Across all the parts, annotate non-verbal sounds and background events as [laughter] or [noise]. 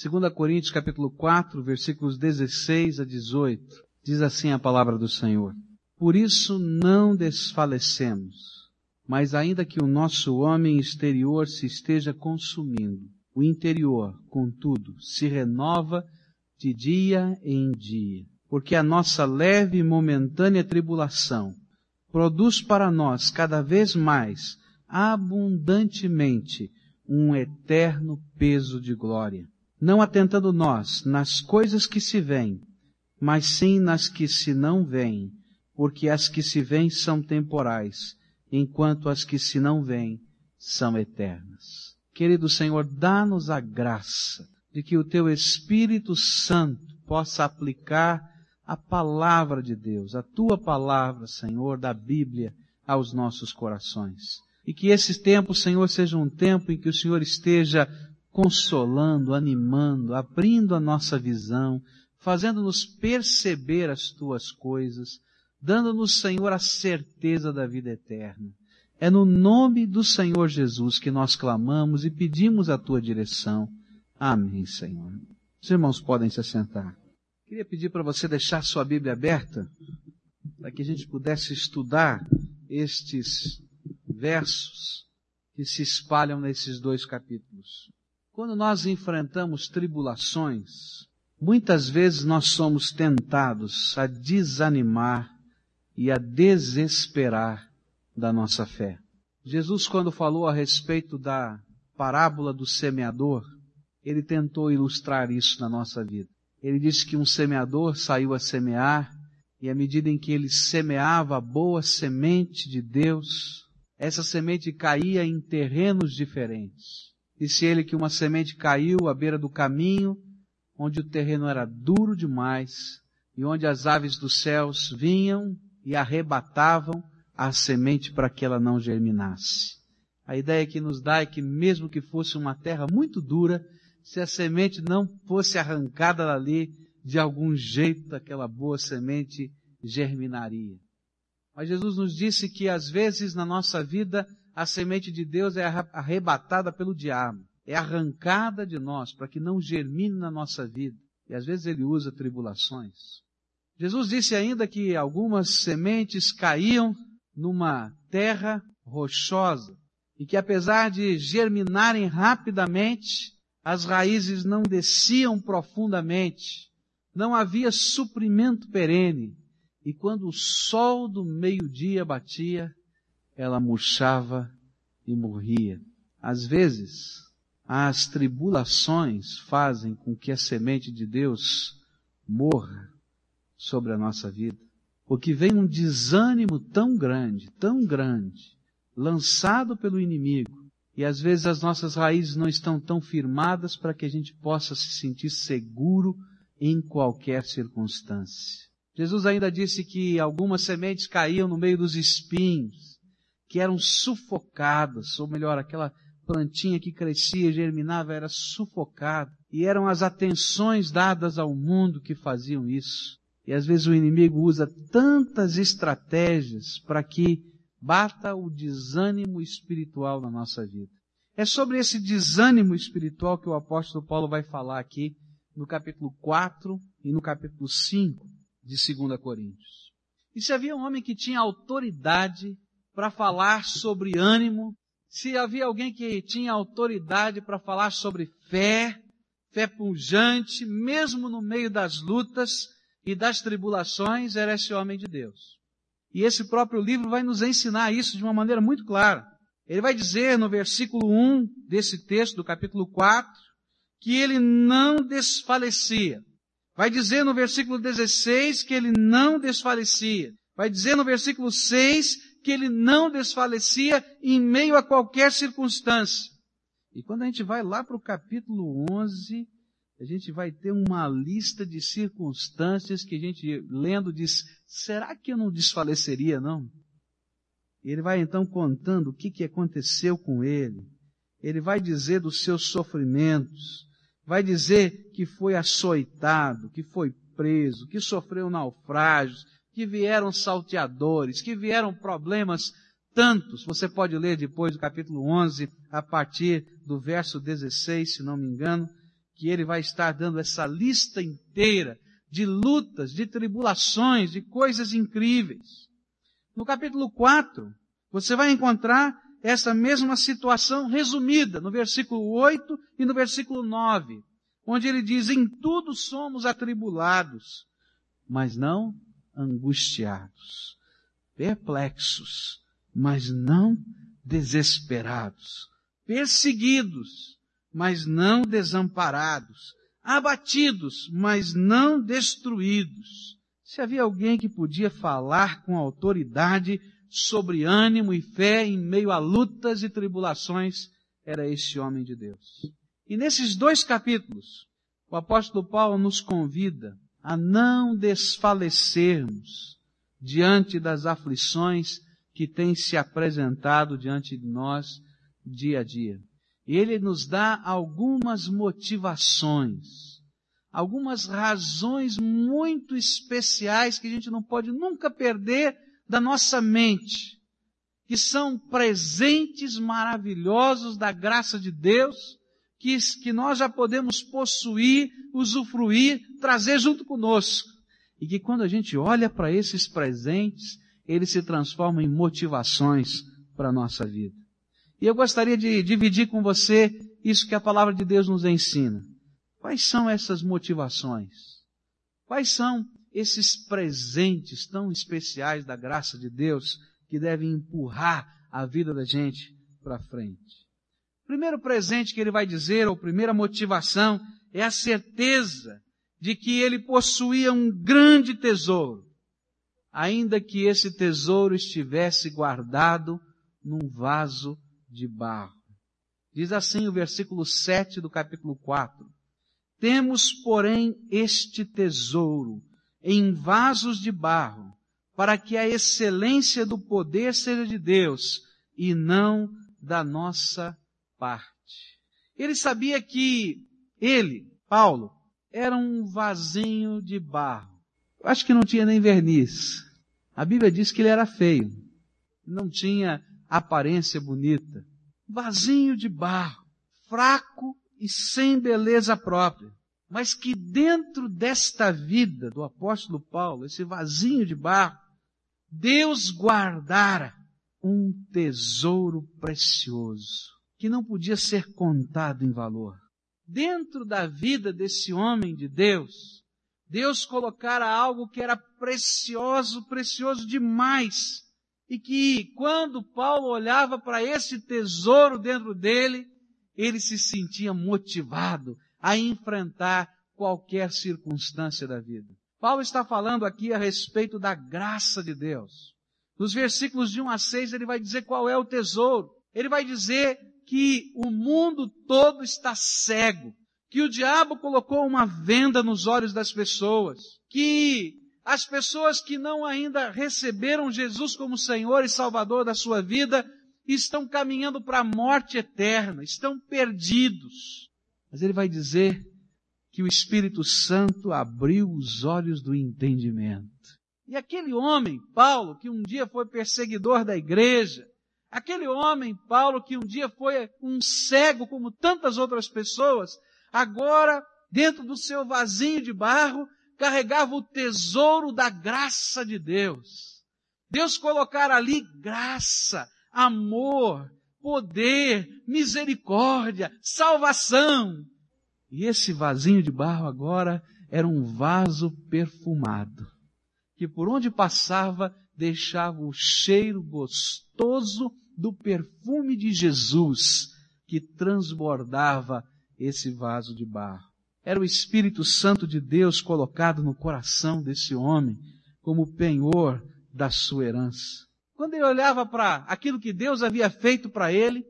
2 Coríntios capítulo 4, versículos 16 a 18. Diz assim a palavra do Senhor. Por isso não desfalecemos, mas ainda que o nosso homem exterior se esteja consumindo, o interior, contudo, se renova de dia em dia, porque a nossa leve e momentânea tribulação produz para nós cada vez mais, abundantemente, um eterno peso de glória. Não atentando nós nas coisas que se veem, mas sim nas que se não veem, porque as que se veem são temporais, enquanto as que se não veem são eternas. Querido Senhor, dá-nos a graça de que o Teu Espírito Santo possa aplicar a palavra de Deus, a Tua palavra, Senhor, da Bíblia, aos nossos corações. E que esse tempo, Senhor, seja um tempo em que o Senhor esteja consolando, animando, abrindo a nossa visão, fazendo-nos perceber as Tuas coisas, dando-nos, Senhor, a certeza da vida eterna. É no nome do Senhor Jesus que nós clamamos e pedimos a tua direção. Amém, Senhor. Os irmãos podem se assentar. Queria pedir para você deixar sua Bíblia aberta, para que a gente pudesse estudar estes versos que se espalham nesses dois capítulos. Quando nós enfrentamos tribulações, muitas vezes nós somos tentados a desanimar e a desesperar da nossa fé. Jesus, quando falou a respeito da parábola do semeador, ele tentou ilustrar isso na nossa vida. Ele disse que um semeador saiu a semear e à medida em que ele semeava a boa semente de Deus, essa semente caía em terrenos diferentes. Disse ele que uma semente caiu à beira do caminho, onde o terreno era duro demais e onde as aves dos céus vinham e arrebatavam a semente para que ela não germinasse. A ideia que nos dá é que mesmo que fosse uma terra muito dura, se a semente não fosse arrancada dali, de algum jeito aquela boa semente germinaria. Mas Jesus nos disse que às vezes na nossa vida a semente de Deus é arrebatada pelo diabo, é arrancada de nós para que não germine na nossa vida. E às vezes ele usa tribulações. Jesus disse ainda que algumas sementes caíam numa terra rochosa e que apesar de germinarem rapidamente, as raízes não desciam profundamente, não havia suprimento perene, e quando o sol do meio-dia batia, ela murchava e morria. Às vezes, as tribulações fazem com que a semente de Deus morra sobre a nossa vida. Porque vem um desânimo tão grande, tão grande, lançado pelo inimigo, e às vezes as nossas raízes não estão tão firmadas para que a gente possa se sentir seguro em qualquer circunstância. Jesus ainda disse que algumas sementes caíam no meio dos espinhos, que eram sufocadas, ou melhor, aquela plantinha que crescia, germinava, era sufocada. E eram as atenções dadas ao mundo que faziam isso. E às vezes o inimigo usa tantas estratégias para que bata o desânimo espiritual na nossa vida. É sobre esse desânimo espiritual que o apóstolo Paulo vai falar aqui no capítulo 4 e no capítulo 5 de 2 Coríntios. E se havia um homem que tinha autoridade para falar sobre ânimo, se havia alguém que tinha autoridade para falar sobre fé, fé pujante, mesmo no meio das lutas, e das tribulações era esse homem de Deus. E esse próprio livro vai nos ensinar isso de uma maneira muito clara. Ele vai dizer no versículo 1 desse texto, do capítulo 4, que ele não desfalecia. Vai dizer no versículo 16 que ele não desfalecia. Vai dizer no versículo 6 que ele não desfalecia em meio a qualquer circunstância. E quando a gente vai lá para o capítulo 11, a gente vai ter uma lista de circunstâncias que a gente, lendo, diz: será que eu não desfaleceria, não? Ele vai então contando o que, que aconteceu com ele. Ele vai dizer dos seus sofrimentos. Vai dizer que foi açoitado, que foi preso, que sofreu naufrágios, que vieram salteadores, que vieram problemas tantos. Você pode ler depois do capítulo 11, a partir do verso 16, se não me engano que ele vai estar dando essa lista inteira de lutas, de tribulações, de coisas incríveis. No capítulo 4, você vai encontrar essa mesma situação resumida no versículo 8 e no versículo 9, onde ele diz, em tudo somos atribulados, mas não angustiados, perplexos, mas não desesperados, perseguidos, mas não desamparados, abatidos, mas não destruídos. Se havia alguém que podia falar com autoridade sobre ânimo e fé em meio a lutas e tribulações, era esse homem de Deus. E nesses dois capítulos, o apóstolo Paulo nos convida a não desfalecermos diante das aflições que têm se apresentado diante de nós dia a dia. Ele nos dá algumas motivações, algumas razões muito especiais que a gente não pode nunca perder da nossa mente, que são presentes maravilhosos da graça de Deus, que, que nós já podemos possuir, usufruir, trazer junto conosco. E que quando a gente olha para esses presentes, eles se transformam em motivações para a nossa vida. E eu gostaria de dividir com você isso que a palavra de Deus nos ensina. Quais são essas motivações? Quais são esses presentes tão especiais da graça de Deus que devem empurrar a vida da gente para frente. Primeiro presente que ele vai dizer, ou primeira motivação, é a certeza de que ele possuía um grande tesouro, ainda que esse tesouro estivesse guardado num vaso de barro. Diz assim o versículo 7 do capítulo 4. Temos, porém, este tesouro em vasos de barro, para que a excelência do poder seja de Deus e não da nossa parte. Ele sabia que ele, Paulo, era um vasinho de barro. Acho que não tinha nem verniz. A Bíblia diz que ele era feio. Não tinha aparência bonita. Vasinho de barro, fraco e sem beleza própria mas que dentro desta vida do apóstolo Paulo, esse vasinho de barro, Deus guardara um tesouro precioso, que não podia ser contado em valor. Dentro da vida desse homem de Deus, Deus colocara algo que era precioso, precioso demais, e que quando Paulo olhava para esse tesouro dentro dele, ele se sentia motivado a enfrentar qualquer circunstância da vida. Paulo está falando aqui a respeito da graça de Deus. Nos versículos de 1 a 6 ele vai dizer qual é o tesouro. Ele vai dizer que o mundo todo está cego, que o diabo colocou uma venda nos olhos das pessoas, que as pessoas que não ainda receberam Jesus como Senhor e Salvador da sua vida estão caminhando para a morte eterna, estão perdidos. Mas ele vai dizer que o Espírito Santo abriu os olhos do entendimento. E aquele homem, Paulo, que um dia foi perseguidor da igreja, aquele homem, Paulo, que um dia foi um cego como tantas outras pessoas, agora, dentro do seu vasinho de barro, carregava o tesouro da graça de Deus. Deus colocar ali graça, amor, poder, misericórdia, salvação. E esse vasinho de barro agora era um vaso perfumado, que por onde passava deixava o cheiro gostoso do perfume de Jesus que transbordava esse vaso de barro. Era o Espírito Santo de Deus colocado no coração desse homem como penhor da sua herança. Quando ele olhava para aquilo que Deus havia feito para ele,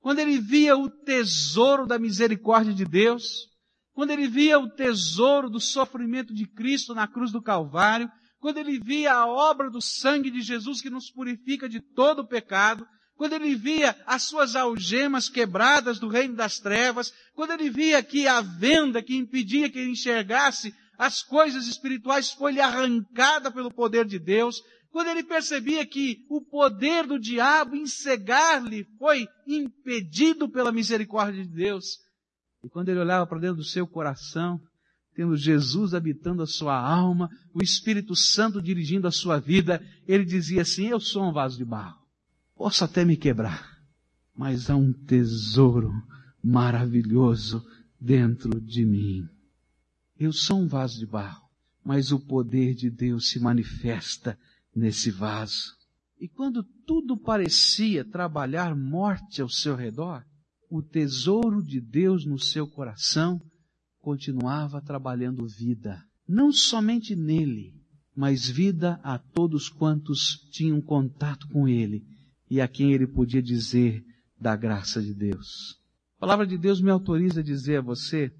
quando ele via o tesouro da misericórdia de Deus, quando ele via o tesouro do sofrimento de Cristo na cruz do Calvário, quando ele via a obra do sangue de Jesus que nos purifica de todo o pecado, quando ele via as suas algemas quebradas do reino das trevas, quando ele via que a venda que impedia que ele enxergasse as coisas espirituais foi-lhe arrancada pelo poder de Deus, quando ele percebia que o poder do diabo em cegar-lhe foi impedido pela misericórdia de Deus, E quando ele olhava para dentro do seu coração, tendo Jesus habitando a sua alma, o Espírito Santo dirigindo a sua vida, ele dizia assim: Eu sou um vaso de barro. Posso até me quebrar, mas há um tesouro maravilhoso dentro de mim. Eu sou um vaso de barro, mas o poder de Deus se manifesta nesse vaso. E quando tudo parecia trabalhar morte ao seu redor, o tesouro de Deus no seu coração continuava trabalhando vida, não somente nele, mas vida a todos quantos tinham contato com ele e a quem ele podia dizer da graça de Deus. A palavra de Deus me autoriza a dizer a você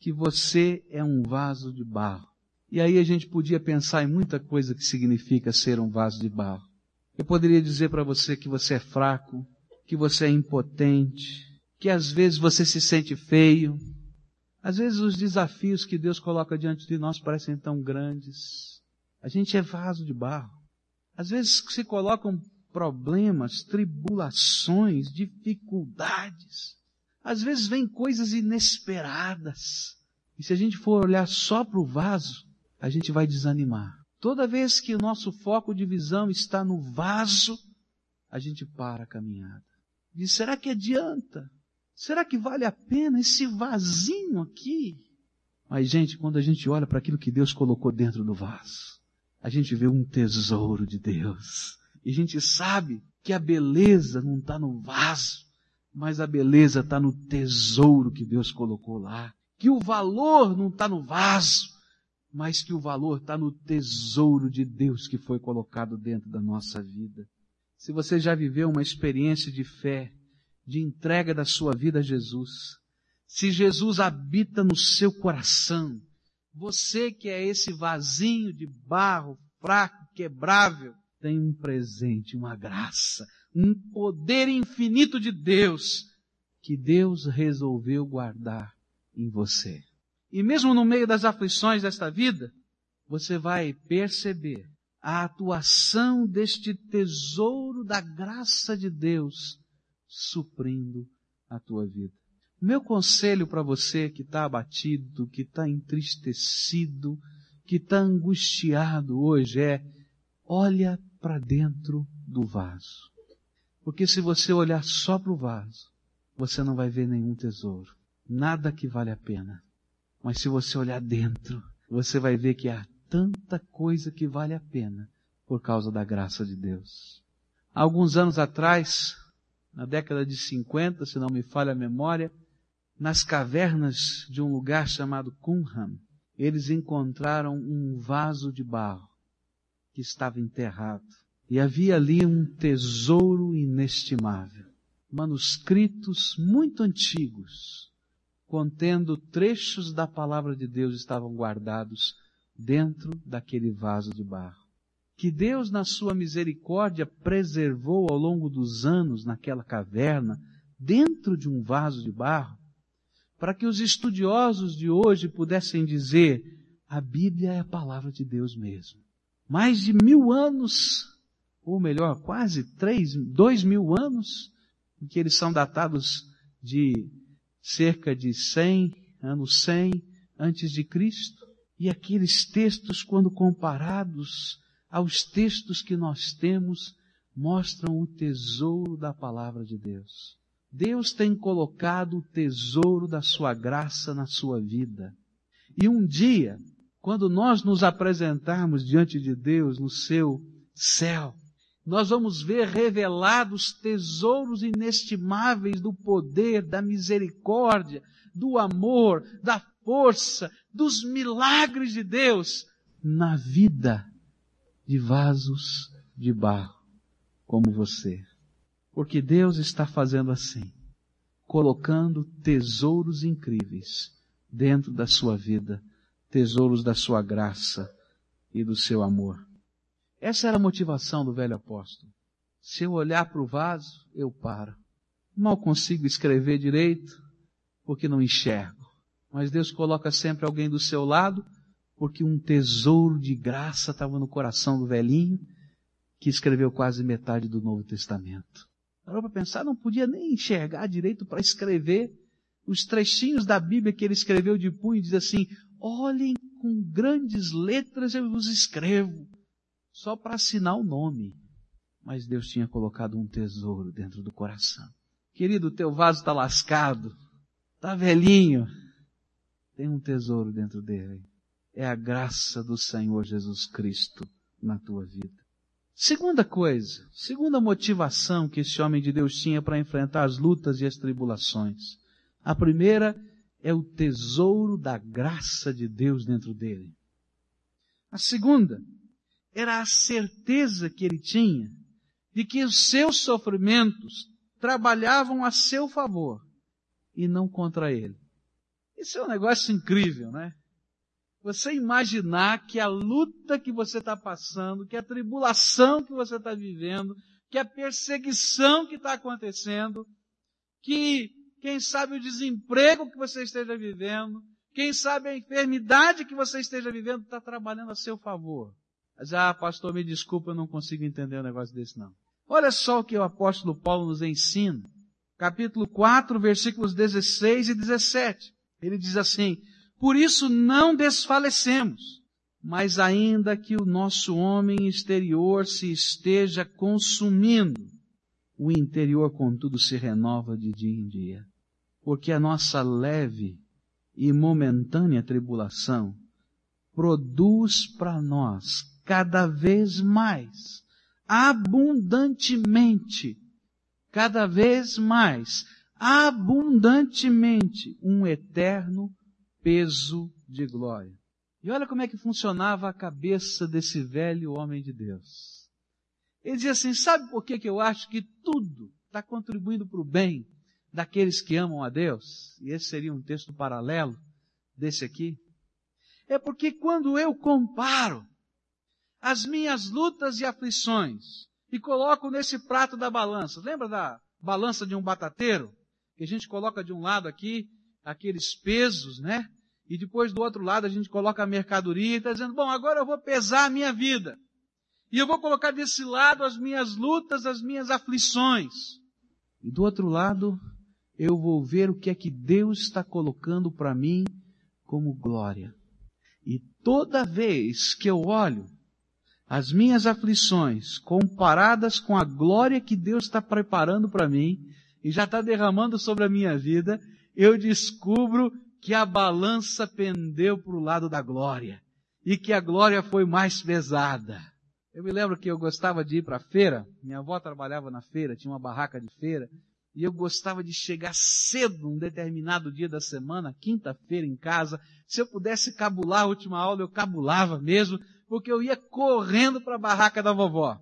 que você é um vaso de barro. E aí a gente podia pensar em muita coisa que significa ser um vaso de barro. Eu poderia dizer para você que você é fraco, que você é impotente, que às vezes você se sente feio. Às vezes os desafios que Deus coloca diante de nós parecem tão grandes. A gente é vaso de barro. Às vezes se colocam problemas, tribulações, dificuldades. Às vezes vem coisas inesperadas. E se a gente for olhar só para o vaso, a gente vai desanimar. Toda vez que o nosso foco de visão está no vaso, a gente para a caminhada. Diz, será que adianta? Será que vale a pena esse vasinho aqui? Mas, gente, quando a gente olha para aquilo que Deus colocou dentro do vaso, a gente vê um tesouro de Deus. E a gente sabe que a beleza não está no vaso, mas a beleza está no tesouro que Deus colocou lá. Que o valor não está no vaso, mas que o valor está no tesouro de Deus que foi colocado dentro da nossa vida. Se você já viveu uma experiência de fé, de entrega da sua vida a Jesus, se Jesus habita no seu coração, você que é esse vasinho de barro fraco, quebrável, tem um presente, uma graça, um poder infinito de Deus que Deus resolveu guardar em você. E mesmo no meio das aflições desta vida, você vai perceber a atuação deste tesouro da graça de Deus suprindo a tua vida. Meu conselho para você que está abatido, que está entristecido, que está angustiado hoje é, olha para dentro do vaso. Porque se você olhar só para o vaso, você não vai ver nenhum tesouro. Nada que vale a pena. Mas se você olhar dentro, você vai ver que há tanta coisa que vale a pena por causa da graça de Deus. Há alguns anos atrás, na década de 50, se não me falha a memória, nas cavernas de um lugar chamado Qumran, eles encontraram um vaso de barro que estava enterrado. E havia ali um tesouro inestimável. Manuscritos muito antigos contendo trechos da palavra de Deus estavam guardados dentro daquele vaso de barro. Que Deus, na sua misericórdia, preservou ao longo dos anos naquela caverna, dentro de um vaso de barro, para que os estudiosos de hoje pudessem dizer: a Bíblia é a palavra de Deus mesmo. Mais de mil anos, ou melhor, quase três, dois mil anos, em que eles são datados de cerca de 100, anos 100 antes de Cristo. E aqueles textos, quando comparados aos textos que nós temos, mostram o tesouro da palavra de Deus. Deus tem colocado o tesouro da sua graça na sua vida. E um dia, quando nós nos apresentarmos diante de Deus no seu céu, nós vamos ver revelados tesouros inestimáveis do poder, da misericórdia, do amor, da força, dos milagres de Deus na vida de vasos de barro como você. Porque Deus está fazendo assim, colocando tesouros incríveis dentro da sua vida, tesouros da sua graça e do seu amor. Essa era a motivação do velho apóstolo. Se eu olhar para o vaso, eu paro. Mal consigo escrever direito, porque não enxergo. Mas Deus coloca sempre alguém do seu lado, porque um tesouro de graça estava no coração do velhinho, que escreveu quase metade do Novo Testamento. Parou para pensar, não podia nem enxergar direito para escrever, os trechinhos da Bíblia que ele escreveu de punho, diz assim, olhem com grandes letras eu vos escrevo, só para assinar o nome. Mas Deus tinha colocado um tesouro dentro do coração. Querido, teu vaso está lascado, está velhinho, tem um tesouro dentro dele. É a graça do Senhor Jesus Cristo na tua vida. Segunda coisa, segunda motivação que esse homem de Deus tinha para enfrentar as lutas e as tribulações. A primeira é o tesouro da graça de Deus dentro dele. A segunda era a certeza que ele tinha de que os seus sofrimentos trabalhavam a seu favor e não contra ele. Isso é um negócio incrível, né? Você imaginar que a luta que você está passando, que a tribulação que você está vivendo, que a perseguição que está acontecendo, que, quem sabe, o desemprego que você esteja vivendo, quem sabe a enfermidade que você esteja vivendo está trabalhando a seu favor. Mas, ah, pastor, me desculpa, eu não consigo entender um negócio desse não. Olha só o que o apóstolo Paulo nos ensina. Capítulo 4, versículos 16 e 17. Ele diz assim, por isso não desfalecemos, mas ainda que o nosso homem exterior se esteja consumindo, o interior contudo se renova de dia em dia. Porque a nossa leve e momentânea tribulação produz para nós cada vez mais, abundantemente, cada vez mais, abundantemente, um eterno peso de glória. E olha como é que funcionava a cabeça desse velho homem de Deus. Ele dizia assim, sabe por que, que eu acho que tudo está contribuindo para o bem daqueles que amam a Deus? E esse seria um texto paralelo desse aqui. É porque quando eu comparo as minhas lutas e aflições e coloco nesse prato da balança, lembra da balança de um batateiro? Que a gente coloca de um lado aqui aqueles pesos, né? E depois do outro lado a gente coloca a mercadoria e está dizendo, bom, agora eu vou pesar a minha vida. E eu vou colocar desse lado as minhas lutas, as minhas aflições. E do outro lado, eu vou ver o que é que Deus está colocando para mim como glória. E toda vez que eu olho as minhas aflições comparadas com a glória que Deus está preparando para mim e já está derramando sobre a minha vida, eu descubro que a balança pendeu para o lado da glória e que a glória foi mais pesada. Eu me lembro que eu gostava de ir para a feira, minha avó trabalhava na feira, tinha uma barraca de feira, e eu gostava de chegar cedo um determinado dia da semana, quinta-feira em casa. Se eu pudesse cabular a última aula, eu cabulava mesmo, porque eu ia correndo para a barraca da vovó.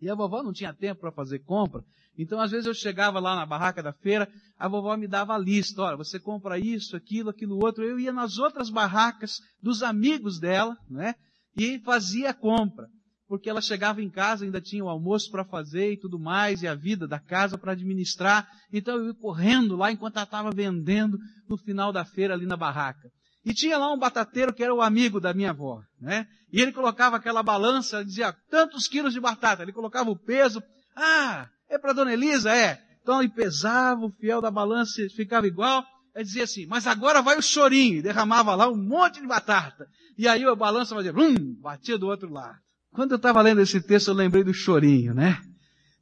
E a vovó não tinha tempo para fazer compra, então, às vezes eu chegava lá na barraca da feira, a vovó me dava a lista, olha, você compra isso, aquilo, aquilo outro. Eu ia nas outras barracas dos amigos dela, né? E fazia a compra. Porque ela chegava em casa, ainda tinha o almoço para fazer e tudo mais, e a vida da casa para administrar. Então eu ia correndo lá enquanto ela estava vendendo no final da feira ali na barraca. E tinha lá um batateiro que era o amigo da minha avó, né? E ele colocava aquela balança, dizia tantos quilos de batata. Ele colocava o peso. Ah, é para Dona Elisa? É. Então ele pesava, o fiel da balança ficava igual. Ele dizia assim, mas agora vai o chorinho. E derramava lá um monte de batata. E aí a balança fazia, hum, batia do outro lado. Quando eu estava lendo esse texto, eu lembrei do chorinho, né?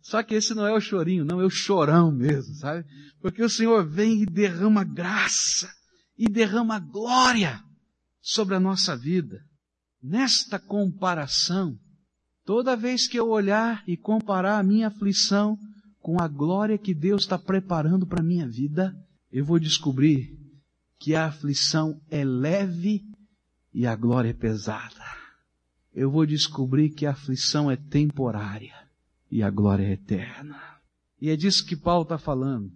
Só que esse não é o chorinho, não, é o chorão mesmo, sabe? Porque o Senhor vem e derrama graça e derrama glória sobre a nossa vida. Nesta comparação, Toda vez que eu olhar e comparar a minha aflição com a glória que Deus está preparando para a minha vida, eu vou descobrir que a aflição é leve e a glória é pesada. Eu vou descobrir que a aflição é temporária e a glória é eterna. E é disso que Paulo está falando.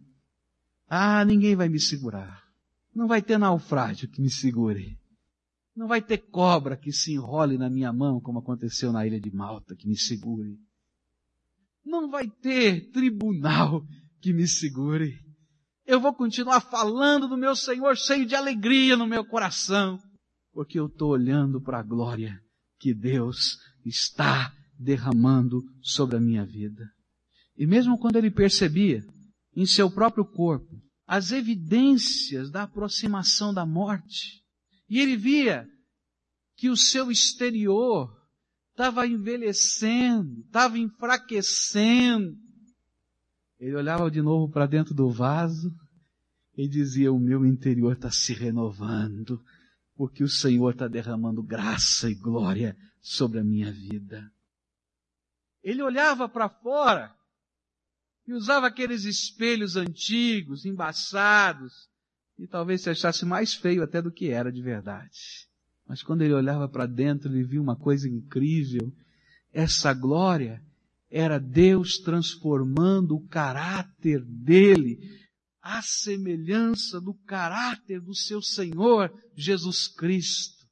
Ah, ninguém vai me segurar. Não vai ter naufrágio que me segure. Não vai ter cobra que se enrole na minha mão, como aconteceu na ilha de Malta, que me segure. Não vai ter tribunal que me segure. Eu vou continuar falando do meu Senhor cheio de alegria no meu coração, porque eu estou olhando para a glória que Deus está derramando sobre a minha vida. E mesmo quando ele percebia em seu próprio corpo as evidências da aproximação da morte. E ele via que o seu exterior estava envelhecendo, estava enfraquecendo. Ele olhava de novo para dentro do vaso e dizia: O meu interior está se renovando, porque o Senhor está derramando graça e glória sobre a minha vida. Ele olhava para fora e usava aqueles espelhos antigos, embaçados, e talvez se achasse mais feio até do que era de verdade. Mas quando ele olhava para dentro, ele viu uma coisa incrível. Essa glória era Deus transformando o caráter dele à semelhança do caráter do seu Senhor Jesus Cristo.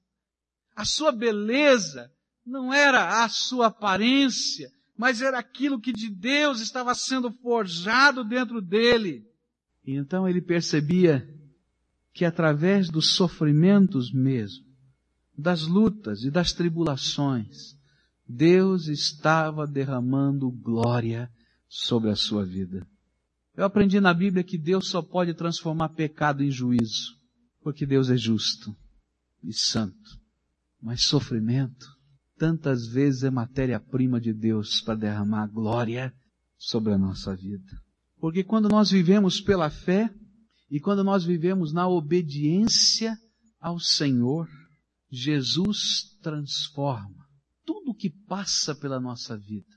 A sua beleza não era a sua aparência, mas era aquilo que de Deus estava sendo forjado dentro dele. E então ele percebia que através dos sofrimentos mesmo, das lutas e das tribulações, Deus estava derramando glória sobre a sua vida. Eu aprendi na Bíblia que Deus só pode transformar pecado em juízo, porque Deus é justo e santo. Mas sofrimento, tantas vezes é matéria-prima de Deus para derramar glória sobre a nossa vida. Porque quando nós vivemos pela fé e quando nós vivemos na obediência ao Senhor, Jesus transforma tudo que passa pela nossa vida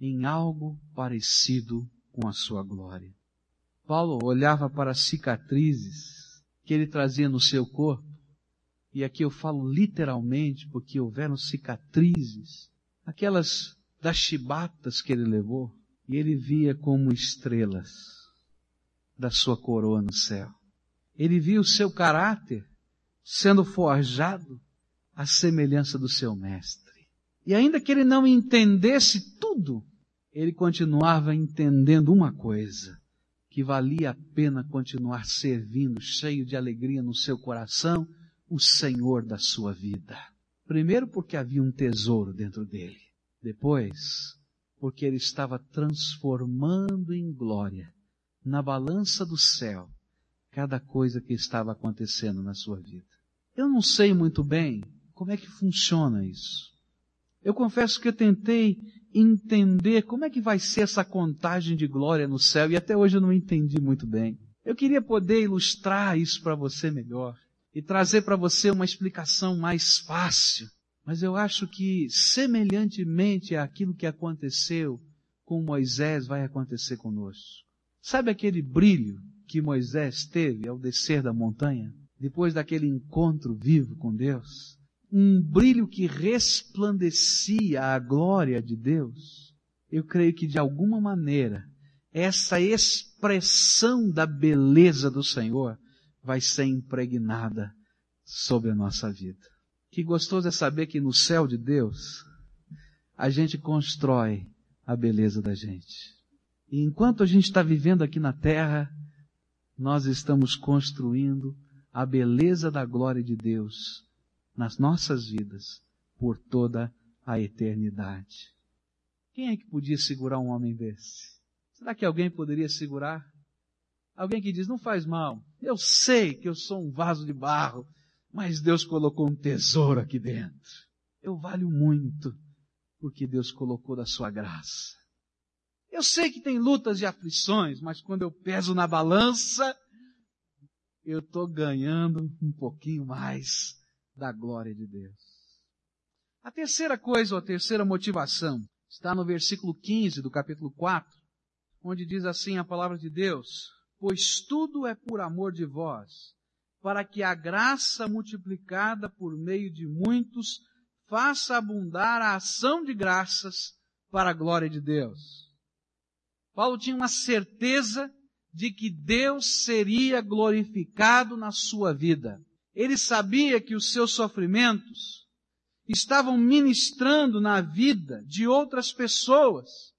em algo parecido com a sua glória. Paulo olhava para as cicatrizes que ele trazia no seu corpo e aqui eu falo literalmente porque houveram cicatrizes, aquelas das chibatas que ele levou, e ele via como estrelas da sua coroa no céu. Ele via o seu caráter sendo forjado à semelhança do seu mestre. E ainda que ele não entendesse tudo, ele continuava entendendo uma coisa, que valia a pena continuar servindo, cheio de alegria no seu coração, o Senhor da sua vida. Primeiro porque havia um tesouro dentro dele. Depois, porque ele estava transformando em glória, na balança do céu, cada coisa que estava acontecendo na sua vida. Eu não sei muito bem como é que funciona isso. Eu confesso que eu tentei entender como é que vai ser essa contagem de glória no céu e até hoje eu não entendi muito bem. Eu queria poder ilustrar isso para você melhor e trazer para você uma explicação mais fácil. Mas eu acho que, semelhantemente àquilo que aconteceu com Moisés, vai acontecer conosco. Sabe aquele brilho que Moisés teve ao descer da montanha, depois daquele encontro vivo com Deus? Um brilho que resplandecia a glória de Deus. Eu creio que de alguma maneira, essa expressão da beleza do Senhor vai ser impregnada sobre a nossa vida. Que gostoso é saber que no céu de Deus, a gente constrói a beleza da gente. E enquanto a gente está vivendo aqui na terra, nós estamos construindo a beleza da glória de Deus nas nossas vidas por toda a eternidade. Quem é que podia segurar um homem desse? Será que alguém poderia segurar? Alguém que diz, não faz mal. Eu sei que eu sou um vaso de barro, mas Deus colocou um tesouro aqui dentro. Eu valho muito porque Deus colocou da sua graça. Eu sei que tem lutas e aflições, mas quando eu peso na balança, eu estou ganhando um pouquinho mais da glória de Deus. A terceira coisa, ou a terceira motivação, está no versículo 15 do capítulo 4, onde diz assim a palavra de Deus: pois tudo é por amor de vós, para que a graça multiplicada por meio de muitos faça abundar a ação de graças para a glória de Deus. Paulo tinha uma certeza de que Deus seria glorificado na sua vida. Ele sabia que os seus sofrimentos estavam ministrando na vida de outras pessoas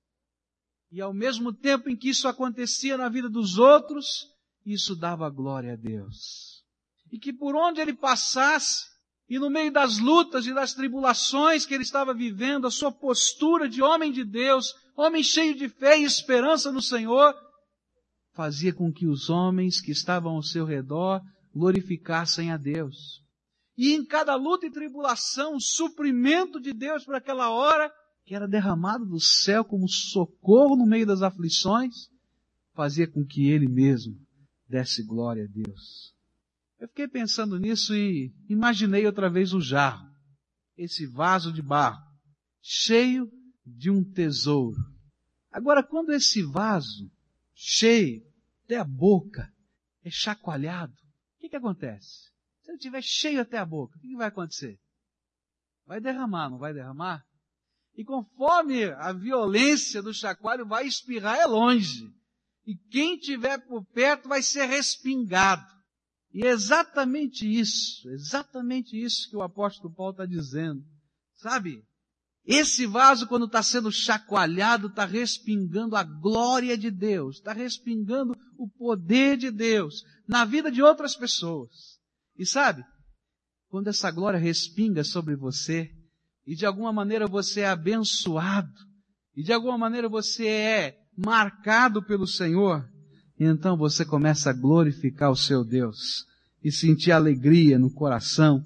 e ao mesmo tempo em que isso acontecia na vida dos outros, isso dava glória a Deus. E que por onde ele passasse, e no meio das lutas e das tribulações que ele estava vivendo, a sua postura de homem de Deus, homem cheio de fé e esperança no Senhor, fazia com que os homens que estavam ao seu redor glorificassem a Deus. E em cada luta e tribulação, o suprimento de Deus para aquela hora, que era derramado do céu como socorro no meio das aflições, fazia com que ele mesmo desse glória a Deus. Eu fiquei pensando nisso e imaginei outra vez o jarro, esse vaso de barro, cheio de um tesouro. Agora, quando esse vaso, cheio até a boca, é chacoalhado, o que, que acontece? Se ele estiver cheio até a boca, o que, que vai acontecer? Vai derramar, não vai derramar? E conforme a violência do chacoalho vai espirrar é longe. E quem tiver por perto vai ser respingado. E é exatamente isso, exatamente isso que o apóstolo Paulo está dizendo. Sabe? Esse vaso, quando está sendo chacoalhado, está respingando a glória de Deus, está respingando o poder de Deus na vida de outras pessoas. E sabe, quando essa glória respinga sobre você, e de alguma maneira você é abençoado, e de alguma maneira você é marcado pelo Senhor, então você começa a glorificar o seu Deus e sentir alegria no coração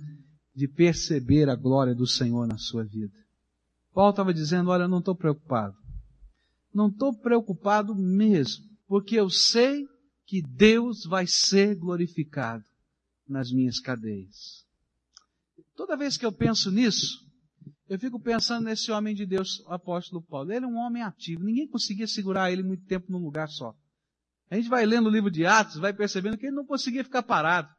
de perceber a glória do Senhor na sua vida. Paulo estava dizendo, olha, eu não estou preocupado. Não estou preocupado mesmo, porque eu sei que Deus vai ser glorificado nas minhas cadeias. Toda vez que eu penso nisso, eu fico pensando nesse homem de Deus, o apóstolo Paulo. Ele é um homem ativo. Ninguém conseguia segurar ele muito tempo num lugar só. A gente vai lendo o livro de Atos, vai percebendo que ele não conseguia ficar parado.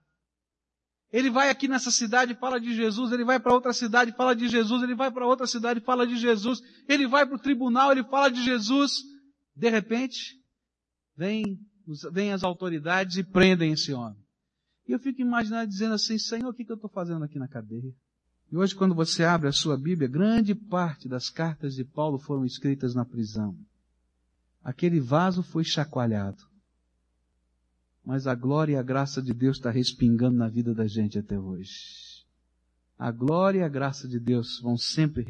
Ele vai aqui nessa cidade e fala de Jesus, ele vai para outra cidade e fala de Jesus, ele vai para outra cidade e fala de Jesus, ele vai para o tribunal, ele fala de Jesus. De repente, vem, vem as autoridades e prendem esse homem. E eu fico imaginando dizendo assim, Senhor, o que, que eu estou fazendo aqui na cadeia? E hoje, quando você abre a sua Bíblia, grande parte das cartas de Paulo foram escritas na prisão. Aquele vaso foi chacoalhado. Mas a glória e a graça de Deus está respingando na vida da gente até hoje. A glória e a graça de Deus vão sempre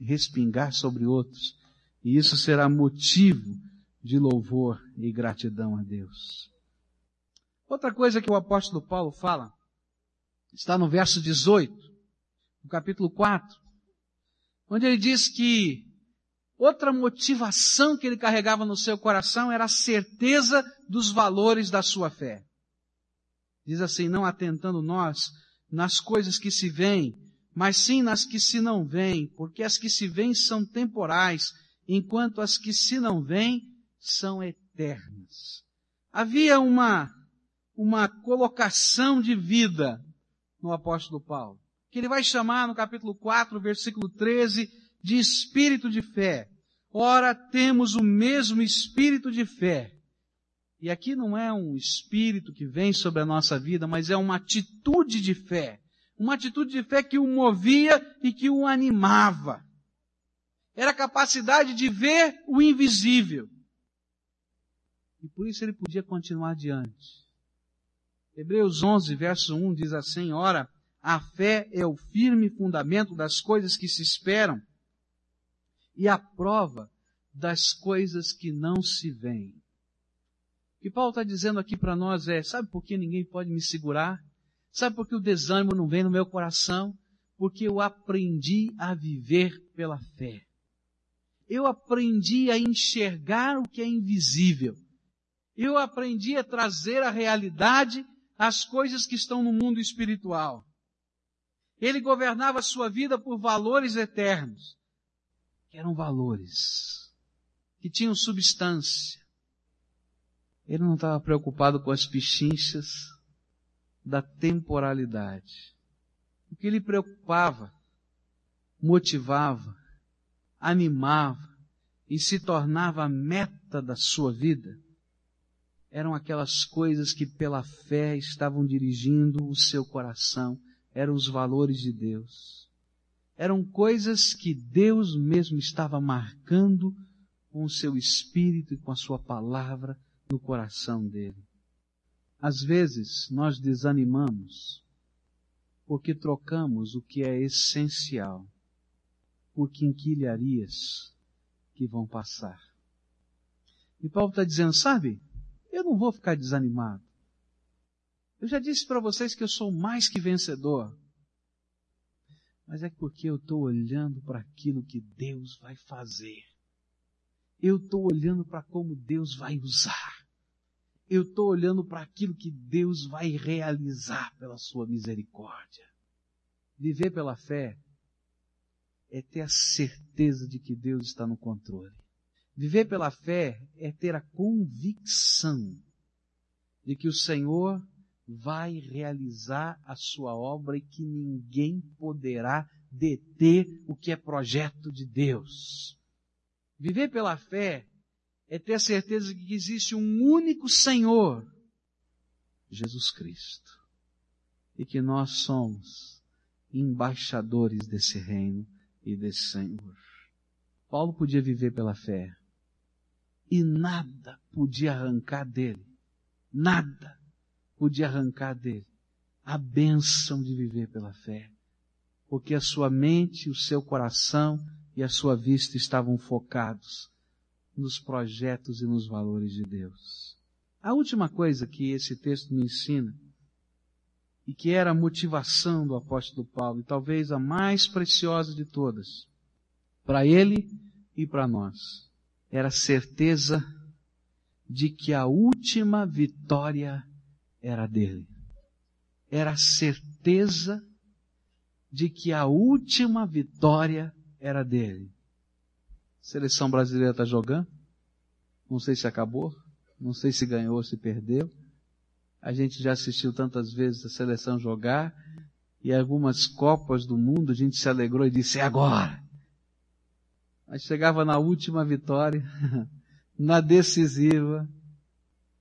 respingar sobre outros. E isso será motivo de louvor e gratidão a Deus. Outra coisa que o apóstolo Paulo fala, está no verso 18, no capítulo 4, onde ele diz que outra motivação que ele carregava no seu coração era a certeza dos valores da sua fé. Diz assim, não atentando nós nas coisas que se veem, mas sim nas que se não veem, porque as que se veem são temporais, enquanto as que se não veem são eternas. Havia uma uma colocação de vida no apóstolo Paulo, que ele vai chamar no capítulo 4, versículo 13, de espírito de fé. Ora, temos o mesmo espírito de fé. E aqui não é um espírito que vem sobre a nossa vida, mas é uma atitude de fé. Uma atitude de fé que o movia e que o animava. Era a capacidade de ver o invisível. E por isso ele podia continuar adiante. Hebreus 11, verso 1 diz assim: Ora, a fé é o firme fundamento das coisas que se esperam e a prova das coisas que não se veem. O que Paulo está dizendo aqui para nós é: sabe por que ninguém pode me segurar? Sabe por que o desânimo não vem no meu coração? Porque eu aprendi a viver pela fé. Eu aprendi a enxergar o que é invisível. Eu aprendi a trazer a realidade as coisas que estão no mundo espiritual. Ele governava a sua vida por valores eternos, que eram valores, que tinham substância. Ele não estava preocupado com as pichinchas da temporalidade. O que lhe preocupava, motivava, animava e se tornava a meta da sua vida eram aquelas coisas que pela fé estavam dirigindo o seu coração, eram os valores de Deus. Eram coisas que Deus mesmo estava marcando com o seu espírito e com a sua palavra no coração dele. Às vezes nós desanimamos porque trocamos o que é essencial por quinquilharias que vão passar. E Paulo está dizendo, sabe, eu não vou ficar desanimado. Eu já disse para vocês que eu sou mais que vencedor. Mas é porque eu estou olhando para aquilo que Deus vai fazer. Eu estou olhando para como Deus vai usar. Eu estou olhando para aquilo que Deus vai realizar pela sua misericórdia. Viver pela fé é ter a certeza de que Deus está no controle. Viver pela fé é ter a convicção de que o Senhor vai realizar a sua obra e que ninguém poderá deter o que é projeto de Deus. Viver pela fé é ter a certeza de que existe um único Senhor, Jesus Cristo, e que nós somos embaixadores desse reino e desse Senhor. Paulo podia viver pela fé e nada podia arrancar dele, nada podia arrancar dele a bênção de viver pela fé, porque a sua mente, o seu coração e a sua vista estavam focados nos projetos e nos valores de Deus. A última coisa que esse texto me ensina, e que era a motivação do apóstolo Paulo, e talvez a mais preciosa de todas, para ele e para nós, era a certeza de que a última vitória era dele. Era a certeza de que a última vitória era dele. A seleção brasileira está jogando. Não sei se acabou. Não sei se ganhou, se perdeu. A gente já assistiu tantas vezes a seleção jogar. E algumas Copas do Mundo a gente se alegrou e disse, é agora. Mas chegava na última vitória, [laughs] na decisiva,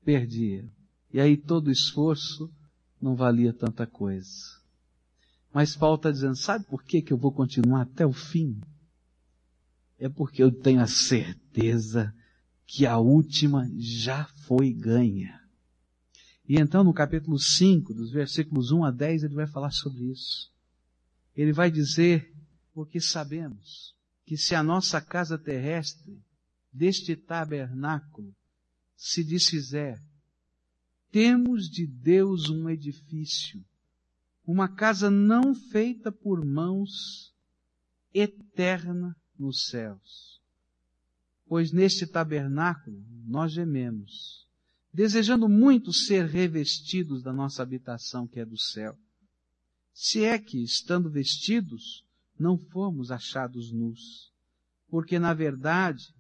perdia. E aí todo esforço não valia tanta coisa. Mas Paulo está dizendo, sabe por que, que eu vou continuar até o fim? É porque eu tenho a certeza que a última já foi ganha. E então no capítulo 5, dos versículos 1 a 10, ele vai falar sobre isso. Ele vai dizer, porque sabemos que se a nossa casa terrestre deste tabernáculo se desfizer, temos de Deus um edifício, uma casa não feita por mãos, eterna nos céus. Pois neste tabernáculo nós gememos, desejando muito ser revestidos da nossa habitação que é do céu. Se é que, estando vestidos, não fomos achados nus. Porque, na verdade,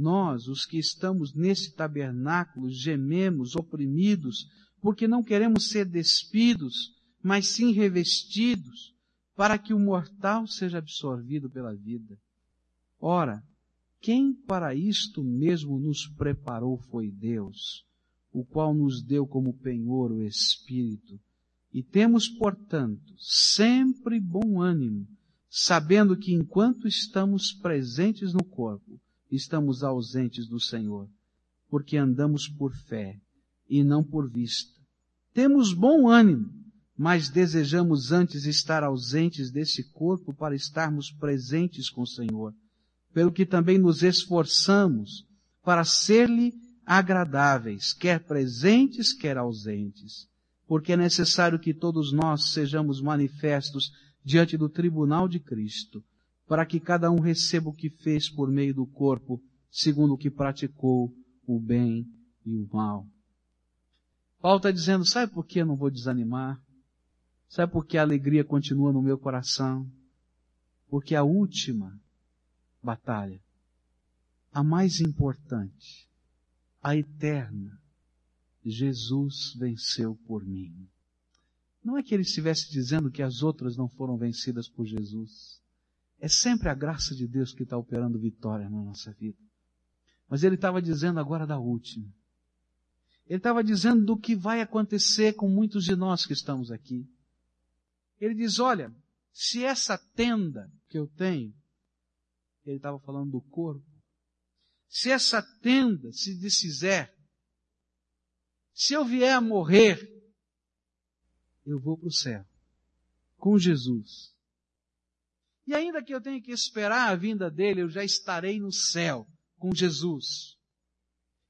nós, os que estamos nesse tabernáculo, gememos, oprimidos, porque não queremos ser despidos, mas sim revestidos, para que o mortal seja absorvido pela vida. Ora, quem para isto mesmo nos preparou foi Deus, o qual nos deu como penhor o Espírito. E temos, portanto, sempre bom ânimo, sabendo que enquanto estamos presentes no corpo, estamos ausentes do Senhor, porque andamos por fé e não por vista. Temos bom ânimo, mas desejamos antes estar ausentes desse corpo para estarmos presentes com o Senhor, pelo que também nos esforçamos para ser-lhe agradáveis, quer presentes, quer ausentes, porque é necessário que todos nós sejamos manifestos diante do tribunal de Cristo, para que cada um receba o que fez por meio do corpo, segundo o que praticou o bem e o mal. Paulo está dizendo, sabe por que eu não vou desanimar? Sabe por que a alegria continua no meu coração? Porque a última batalha, a mais importante, a eterna, Jesus venceu por mim. Não é que ele estivesse dizendo que as outras não foram vencidas por Jesus. É sempre a graça de Deus que está operando vitória na nossa vida. Mas ele estava dizendo agora da última. Ele estava dizendo do que vai acontecer com muitos de nós que estamos aqui. Ele diz, olha, se essa tenda que eu tenho, ele estava falando do corpo, se essa tenda se desfizer, se eu vier a morrer, eu vou para o céu com Jesus. E ainda que eu tenha que esperar a vinda dele, eu já estarei no céu com Jesus.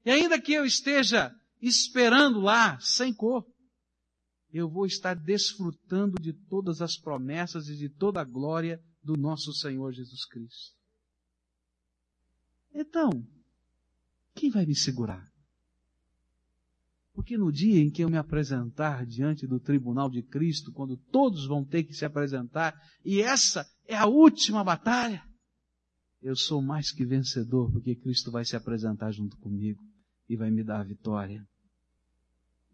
E ainda que eu esteja esperando lá, sem corpo. Eu vou estar desfrutando de todas as promessas e de toda a glória do nosso Senhor Jesus Cristo. Então, quem vai me segurar? Porque no dia em que eu me apresentar diante do tribunal de Cristo, quando todos vão ter que se apresentar, e essa é a última batalha, eu sou mais que vencedor, porque Cristo vai se apresentar junto comigo e vai me dar a vitória.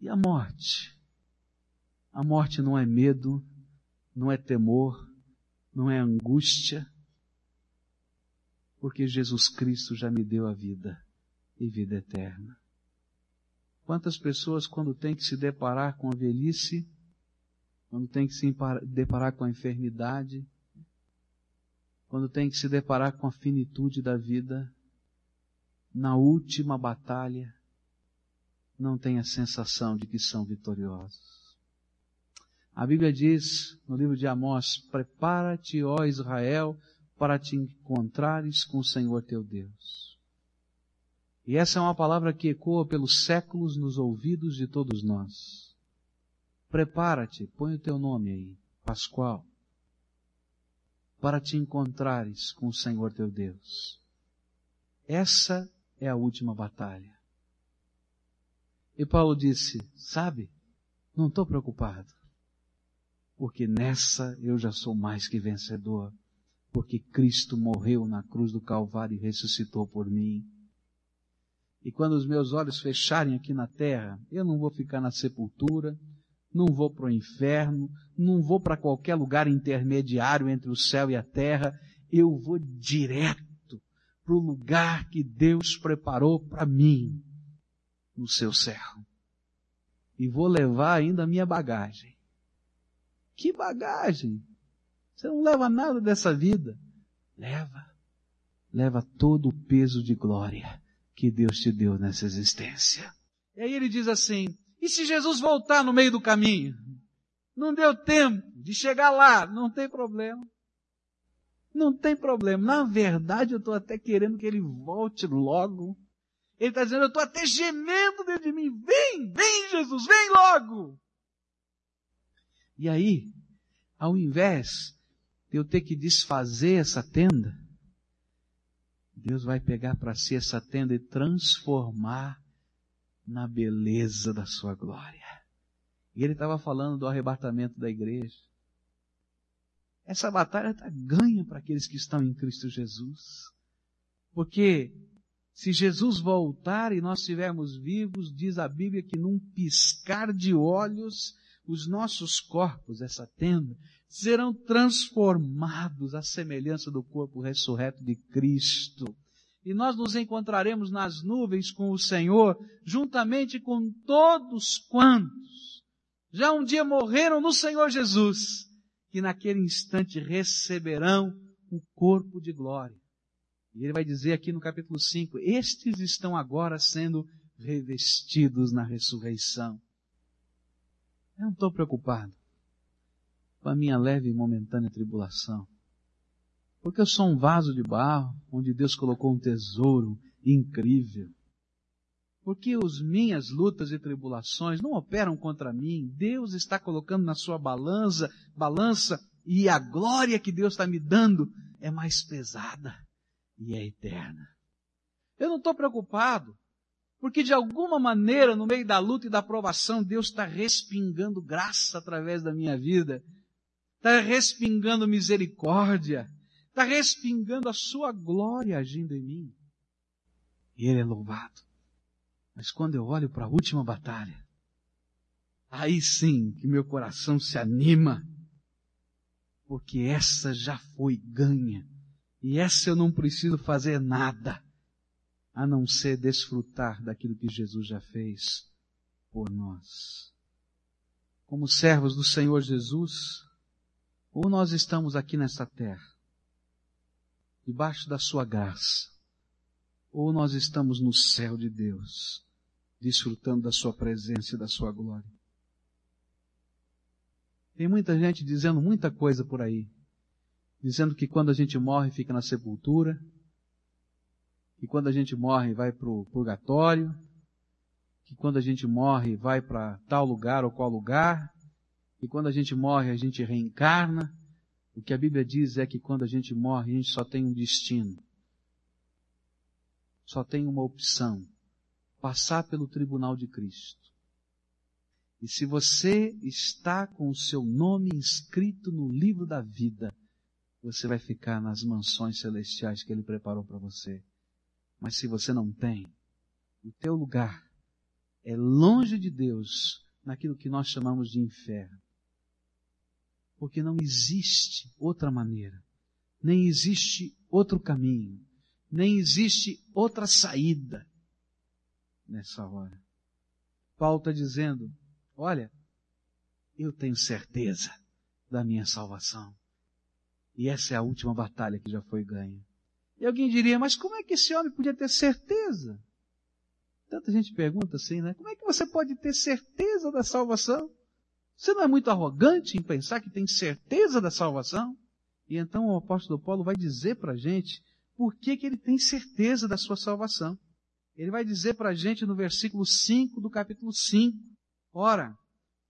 E a morte? A morte não é medo, não é temor, não é angústia, porque Jesus Cristo já me deu a vida e vida eterna. Quantas pessoas, quando tem que se deparar com a velhice, quando tem que se deparar com a enfermidade, quando tem que se deparar com a finitude da vida, na última batalha, não tem a sensação de que são vitoriosos. A Bíblia diz no livro de Amós: Prepara-te, ó Israel, para te encontrares com o Senhor teu Deus. E essa é uma palavra que ecoa pelos séculos nos ouvidos de todos nós. Prepara-te, põe o teu nome aí, Pascoal, para te encontrares com o Senhor teu Deus. Essa é a última batalha. E Paulo disse: Sabe, não estou preocupado, porque nessa eu já sou mais que vencedor, porque Cristo morreu na cruz do Calvário e ressuscitou por mim. E quando os meus olhos fecharem aqui na terra, eu não vou ficar na sepultura, não vou para o inferno, não vou para qualquer lugar intermediário entre o céu e a terra, eu vou direto para o lugar que Deus preparou para mim, no seu céu. E vou levar ainda a minha bagagem. Que bagagem? Você não leva nada dessa vida. Leva. Leva todo o peso de glória que Deus te deu nessa existência. E aí ele diz assim, e se Jesus voltar no meio do caminho? Não deu tempo de chegar lá, não tem problema. Não tem problema. Na verdade, eu estou até querendo que ele volte logo. Ele está dizendo, eu estou até gemendo dentro de mim. Vem, vem Jesus, vem logo. E aí, ao invés de eu ter que desfazer essa tenda, Deus vai pegar para si essa tenda e transformar na beleza da sua glória. E ele estava falando do arrebatamento da igreja. Essa batalha está ganha para aqueles que estão em Cristo Jesus. Porque se Jesus voltar e nós estivermos vivos, diz a Bíblia que num piscar de olhos, os nossos corpos, essa tenda, serão transformados à semelhança do corpo ressurreto de Cristo. E nós nos encontraremos nas nuvens com o Senhor, juntamente com todos quantos já um dia morreram no Senhor Jesus, que naquele instante receberão o corpo de glória. E ele vai dizer aqui no capítulo 5, estes estão agora sendo revestidos na ressurreição. Eu não estou preocupado com a minha leve e momentânea tribulação. Porque eu sou um vaso de barro onde Deus colocou um tesouro incrível. Porque as minhas lutas e tribulações não operam contra mim. Deus está colocando na sua balança, balança e a glória que Deus está me dando é mais pesada e é eterna. Eu não estou preocupado, porque de alguma maneira, no meio da luta e da provação, Deus está respingando graça através da minha vida está respingando misericórdia, está respingando a sua glória agindo em mim. E Ele é louvado. Mas quando eu olho para a última batalha, aí sim que meu coração se anima, porque essa já foi ganha, e essa eu não preciso fazer nada, a não ser desfrutar daquilo que Jesus já fez por nós. Como servos do Senhor Jesus, ou nós estamos aqui nessa terra, debaixo da sua graça, ou nós estamos no céu de Deus, desfrutando da sua presença e da sua glória. Tem muita gente dizendo muita coisa por aí, dizendo que quando a gente morre fica na sepultura, que quando a gente morre vai para o purgatório, que quando a gente morre vai para tal lugar ou qual lugar, e quando a gente morre a gente reencarna. O que a Bíblia diz é que quando a gente morre a gente só tem um destino. Só tem uma opção. Passar pelo tribunal de Cristo. E se você está com o seu nome inscrito no livro da vida, você vai ficar nas mansões celestiais que Ele preparou para você. Mas se você não tem, o teu lugar é longe de Deus naquilo que nós chamamos de inferno. Porque não existe outra maneira, nem existe outro caminho, nem existe outra saída nessa hora. Paulo está dizendo, olha, eu tenho certeza da minha salvação. E essa é a última batalha que já foi ganha. E alguém diria, mas como é que esse homem podia ter certeza? Tanta gente pergunta assim, né? Como é que você pode ter certeza da salvação? Você não é muito arrogante em pensar que tem certeza da salvação? E então o apóstolo Paulo vai dizer para a gente por que, que ele tem certeza da sua salvação. Ele vai dizer para a gente no versículo 5 do capítulo 5, Ora,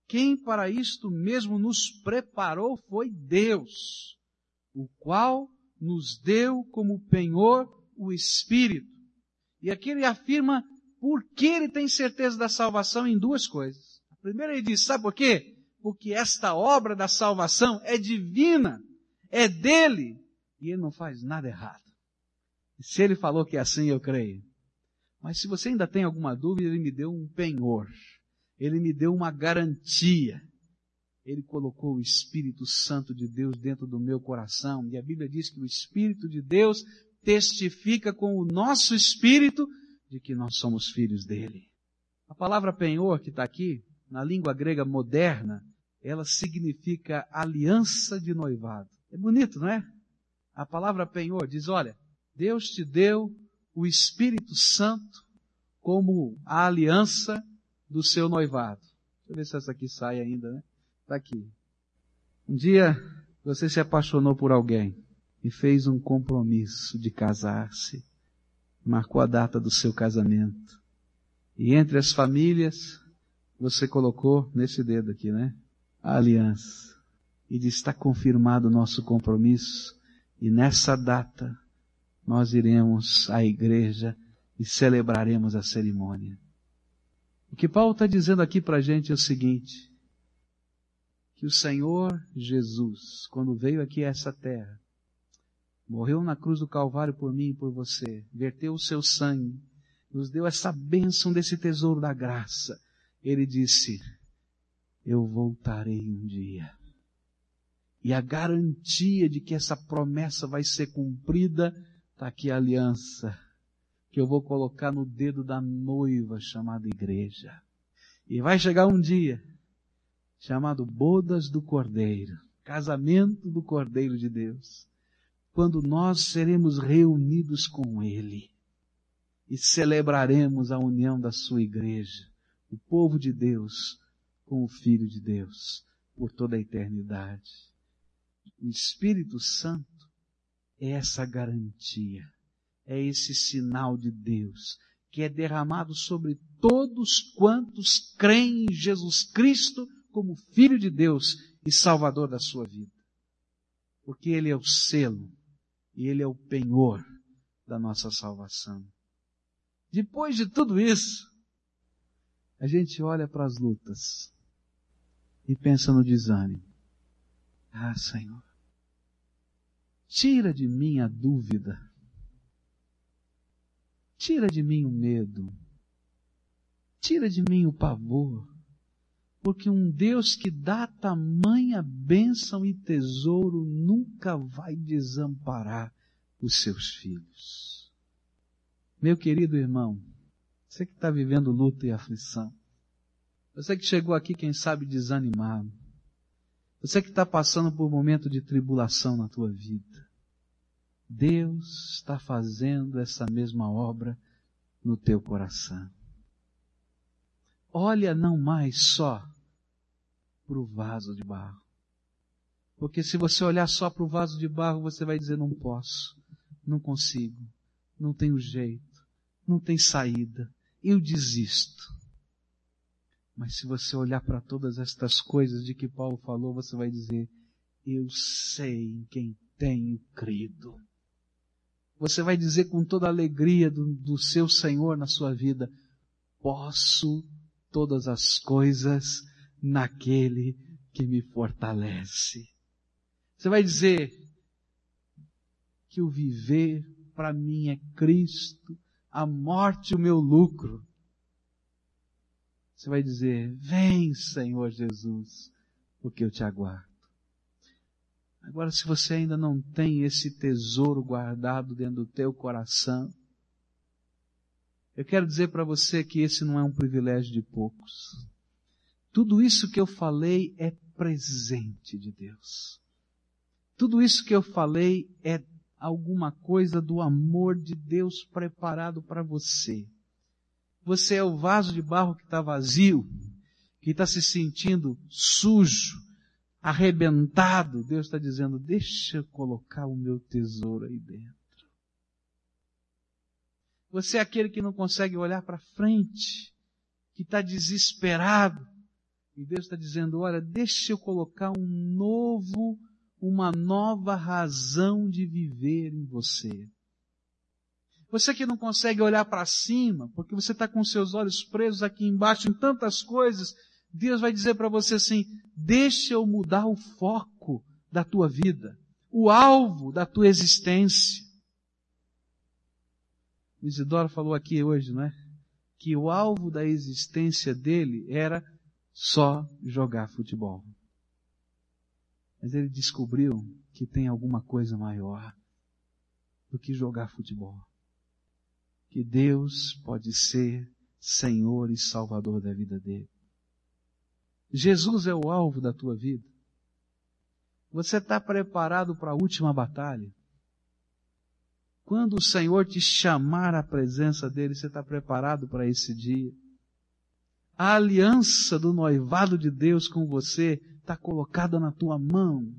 quem para isto mesmo nos preparou foi Deus, o qual nos deu como penhor o Espírito. E aqui ele afirma por que ele tem certeza da salvação em duas coisas. A primeira ele diz, sabe por quê? Porque esta obra da salvação é divina, é dele, e ele não faz nada errado. Se ele falou que é assim, eu creio. Mas se você ainda tem alguma dúvida, ele me deu um penhor. Ele me deu uma garantia. Ele colocou o Espírito Santo de Deus dentro do meu coração. E a Bíblia diz que o Espírito de Deus testifica com o nosso espírito de que nós somos filhos dele. A palavra penhor que está aqui, na língua grega moderna, ela significa aliança de noivado. É bonito, não é? A palavra penhor diz, olha, Deus te deu o Espírito Santo como a aliança do seu noivado. Deixa eu ver se essa aqui sai ainda, né? Está aqui. Um dia você se apaixonou por alguém e fez um compromisso de casar-se marcou a data do seu casamento. E entre as famílias, você colocou nesse dedo aqui, né? A aliança. E diz, está confirmado o nosso compromisso. E nessa data, nós iremos à igreja e celebraremos a cerimônia. O que Paulo está dizendo aqui para a gente é o seguinte, que o Senhor Jesus, quando veio aqui a essa terra, morreu na cruz do Calvário por mim e por você, verteu o seu sangue, nos deu essa bênção desse tesouro da graça. Ele disse, eu voltarei um dia. E a garantia de que essa promessa vai ser cumprida, está aqui a aliança, que eu vou colocar no dedo da noiva chamada igreja. E vai chegar um dia, chamado Bodas do Cordeiro, casamento do Cordeiro de Deus quando nós seremos reunidos com Ele e celebraremos a união da sua igreja, o povo de Deus com o Filho de Deus por toda a eternidade. O Espírito Santo é essa garantia, é esse sinal de Deus que é derramado sobre todos quantos creem em Jesus Cristo como Filho de Deus e Salvador da sua vida. Porque Ele é o selo e Ele é o penhor da nossa salvação. Depois de tudo isso, a gente olha para as lutas e pensa no desânimo. Ah, Senhor, tira de mim a dúvida, tira de mim o medo, tira de mim o pavor, porque um Deus que dá tamanha bênção e tesouro nunca vai desamparar os seus filhos. Meu querido irmão, você que está vivendo luta e aflição, você que chegou aqui, quem sabe, desanimado, você que está passando por um momento de tribulação na tua vida, Deus está fazendo essa mesma obra no teu coração. Olha não mais só para o vaso de barro. Porque se você olhar só para o vaso de barro, você vai dizer: não posso, não consigo, não tenho jeito, não tem saída, eu desisto. Mas se você olhar para todas estas coisas de que Paulo falou, você vai dizer, eu sei em quem tenho crido. Você vai dizer com toda a alegria do, do seu Senhor na sua vida, posso todas as coisas naquele que me fortalece. Você vai dizer que o viver para mim é Cristo, a morte o meu lucro. Você vai dizer, vem Senhor Jesus, porque eu te aguardo. Agora, se você ainda não tem esse tesouro guardado dentro do teu coração, eu quero dizer para você que esse não é um privilégio de poucos. Tudo isso que eu falei é presente de Deus. Tudo isso que eu falei é alguma coisa do amor de Deus preparado para você. Você é o vaso de barro que está vazio, que está se sentindo sujo, arrebentado. Deus está dizendo: deixa eu colocar o meu tesouro aí dentro. Você é aquele que não consegue olhar para frente, que está desesperado. E Deus está dizendo: olha, deixa eu colocar um novo, uma nova razão de viver em você. Você que não consegue olhar para cima, porque você está com seus olhos presos aqui embaixo em tantas coisas, Deus vai dizer para você assim: deixa eu mudar o foco da tua vida, o alvo da tua existência. O Isidoro falou aqui hoje, não é? Que o alvo da existência dele era só jogar futebol. Mas ele descobriu que tem alguma coisa maior do que jogar futebol que Deus pode ser Senhor e Salvador da vida dele. Jesus é o alvo da tua vida. Você está preparado para a última batalha? Quando o Senhor te chamar à presença dele, você está preparado para esse dia? A aliança do noivado de Deus com você está colocada na tua mão,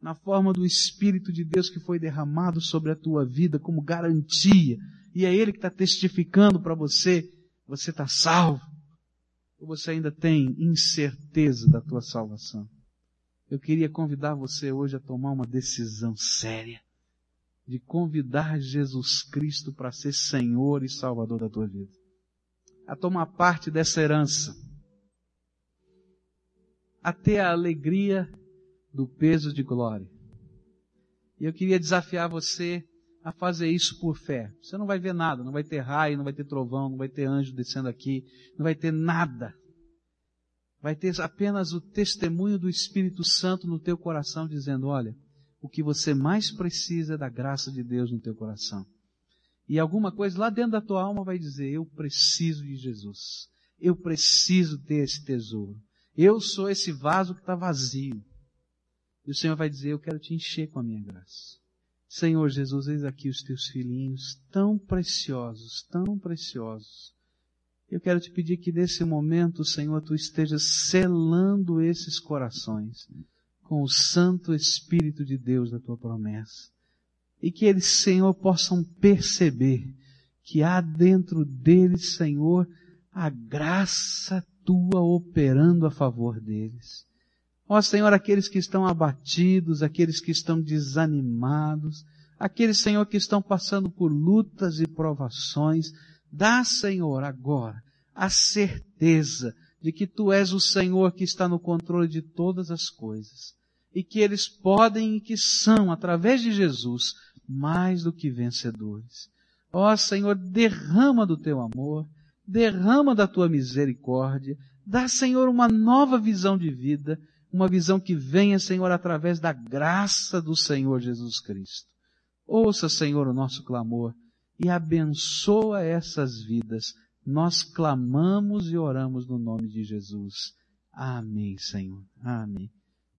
na forma do Espírito de Deus que foi derramado sobre a tua vida como garantia e é Ele que está testificando para você, você está salvo, ou você ainda tem incerteza da tua salvação. Eu queria convidar você hoje a tomar uma decisão séria, de convidar Jesus Cristo para ser Senhor e Salvador da tua vida, a tomar parte dessa herança, a ter a alegria do peso de glória. E eu queria desafiar você a fazer isso por fé. Você não vai ver nada, não vai ter raio, não vai ter trovão, não vai ter anjo descendo aqui, não vai ter nada. Vai ter apenas o testemunho do Espírito Santo no teu coração dizendo, olha, o que você mais precisa é da graça de Deus no teu coração. E alguma coisa lá dentro da tua alma vai dizer, eu preciso de Jesus. Eu preciso ter esse tesouro. Eu sou esse vaso que está vazio. E o Senhor vai dizer, eu quero te encher com a minha graça. Senhor Jesus, eis aqui os teus filhinhos, tão preciosos, tão preciosos. Eu quero te pedir que nesse momento, Senhor, tu estejas selando esses corações com o Santo Espírito de Deus da tua promessa. E que eles, Senhor, possam perceber que há dentro deles, Senhor, a graça tua operando a favor deles. Ó Senhor, aqueles que estão abatidos, aqueles que estão desanimados, aqueles, Senhor, que estão passando por lutas e provações, dá, Senhor, agora a certeza de que Tu és o Senhor que está no controle de todas as coisas e que eles podem e que são, através de Jesus, mais do que vencedores. Ó Senhor, derrama do Teu amor, derrama da Tua misericórdia, dá, Senhor, uma nova visão de vida, uma visão que venha, Senhor, através da graça do Senhor Jesus Cristo. Ouça, Senhor, o nosso clamor e abençoa essas vidas. Nós clamamos e oramos no nome de Jesus. Amém, Senhor. Amém.